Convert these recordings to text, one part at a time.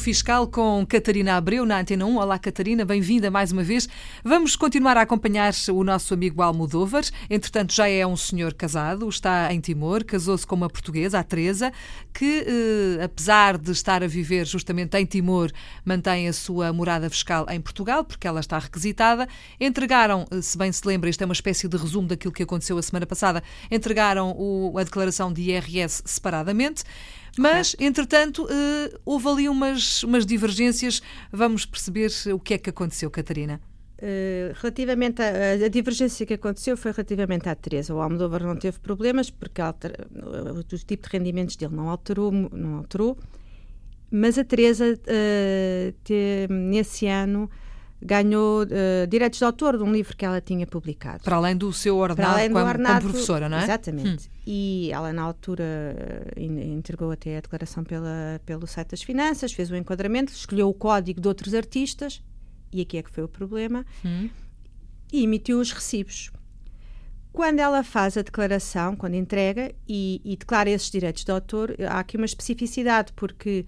Fiscal com Catarina Abreu na Antena 1. Olá, Catarina, bem-vinda mais uma vez. Vamos continuar a acompanhar o nosso amigo Almodóvar. Entretanto, já é um senhor casado, está em Timor, casou-se com uma portuguesa, a Teresa, que, eh, apesar de estar a viver justamente em Timor, mantém a sua morada fiscal em Portugal, porque ela está requisitada. Entregaram, eh, se bem se lembra, isto é uma espécie de resumo daquilo que aconteceu a semana passada, entregaram o, a declaração de IRS separadamente. Mas, entretanto, uh, houve ali umas, umas divergências. Vamos perceber o que é que aconteceu, Catarina. Uh, relativamente à divergência que aconteceu foi relativamente à Teresa. O Almodóvar não teve problemas porque alter, o, tipo de rendimentos dele não alterou, não alterou mas a Teresa uh, te, nesse ano ganhou uh, direitos de autor de um livro que ela tinha publicado. Para além do seu ordenado, como, ordenado como, professora, não é? Exatamente. Hum. E ela, na altura, uh, entregou até a declaração pela, pelo site das finanças, fez o um enquadramento, escolheu o código de outros artistas, e aqui é que foi o problema, hum. e emitiu os recibos. Quando ela faz a declaração, quando entrega e, e declara esses direitos de autor, há aqui uma especificidade, porque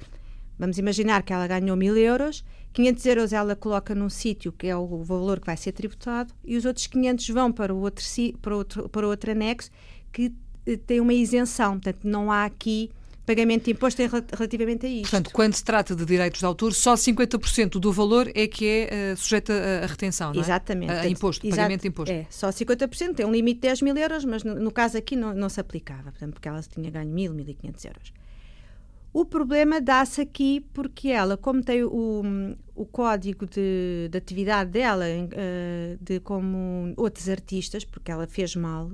vamos imaginar que ela ganhou mil euros 500 euros ela coloca num sítio que é o valor que vai ser tributado e os outros 500 vão para o outro, para outro, para outro anexo que eh, tem uma isenção. Portanto, não há aqui pagamento de imposto relativamente a isto. Portanto, quando se trata de direitos de autor, só 50% do valor é que é uh, sujeito a, a, retenção, não é? Exatamente. A, a imposto, Exato, pagamento de imposto. É, só 50%, tem um limite de 10 mil euros, mas no, no caso aqui não, não, se aplicava, portanto, porque ela tinha ganho 1.000, 1.500 euros. O problema dá-se aqui porque ela, como tem o, o código de, de atividade dela, uh, de como outros artistas, porque ela fez mal,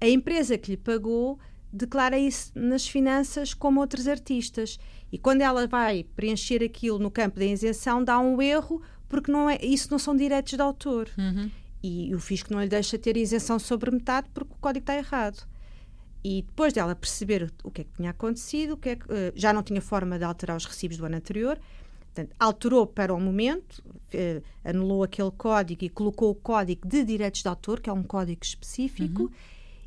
a empresa que lhe pagou declara isso nas finanças como outros artistas. E quando ela vai preencher aquilo no campo da isenção, dá um erro, porque não é, isso não são direitos de autor. Uhum. E o fisco não lhe deixa ter isenção sobre metade porque o código está errado. E depois dela perceber o que é que tinha acontecido, que, é que uh, já não tinha forma de alterar os recibos do ano anterior, portanto, alterou para o momento, uh, anulou aquele código e colocou o código de direitos de autor, que é um código específico, uhum.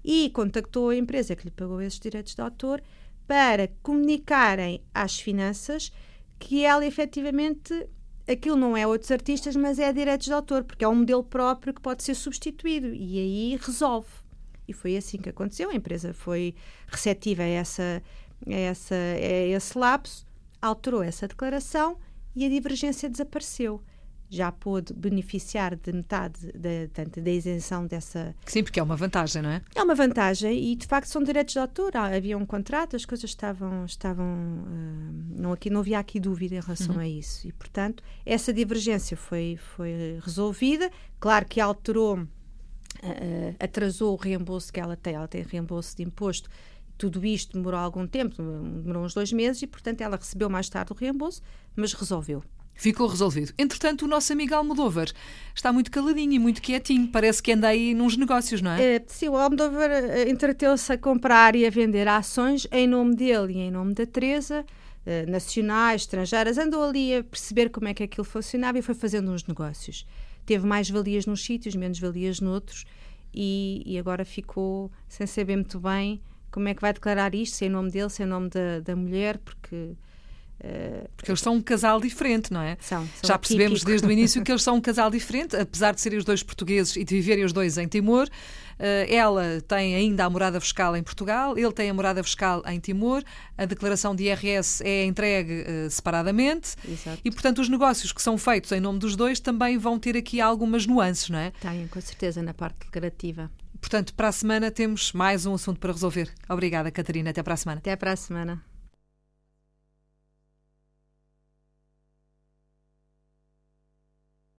e contactou a empresa que lhe pagou esses direitos de autor para comunicarem às finanças que ela efetivamente aquilo não é outros artistas, mas é direitos de autor, porque é um modelo próprio que pode ser substituído e aí resolve. E foi assim que aconteceu. A empresa foi receptiva a, essa, a, essa, a esse lapso, alterou essa declaração e a divergência desapareceu. Já pôde beneficiar de metade da, da isenção dessa. Sim, porque é uma vantagem, não é? É uma vantagem e de facto são direitos de autor. Havia um contrato, as coisas estavam. estavam uh, não, aqui, não havia aqui dúvida em relação uhum. a isso. E portanto, essa divergência foi, foi resolvida. Claro que alterou atrasou o reembolso que ela tem, ela tem reembolso de imposto. Tudo isto demorou algum tempo, demorou uns dois meses e, portanto, ela recebeu mais tarde o reembolso, mas resolveu. Ficou resolvido. Entretanto, o nosso amigo Almodóvar está muito caladinho e muito quietinho. Parece que anda aí nos negócios, não é? é sim, o Almodóvar eh, entreteu-se a comprar e a vender ações em nome dele e em nome da Teresa, eh, nacionais, estrangeiras. Andou ali a perceber como é que aquilo funcionava e foi fazendo uns negócios teve mais valias nos sítios, menos valias noutros, e, e agora ficou sem saber muito bem como é que vai declarar isto, sem nome dele, sem nome da, da mulher, porque Porque eles são um casal diferente, não é? São, são Já percebemos típico. desde o início que eles são um casal diferente, apesar de serem os dois portugueses e de viverem os dois em Timor. Uh, ela tem ainda a morada fiscal em Portugal, ele tem a morada fiscal em Timor, a declaração de IRS é entregue uh, separadamente Exato. e, portanto, os negócios que são feitos em nome dos dois também vão ter aqui algumas nuances, não é? Têm, com certeza, na parte declarativa. Portanto, para a semana temos mais um assunto para resolver. Obrigada, Catarina. Até para a semana. Até para a semana.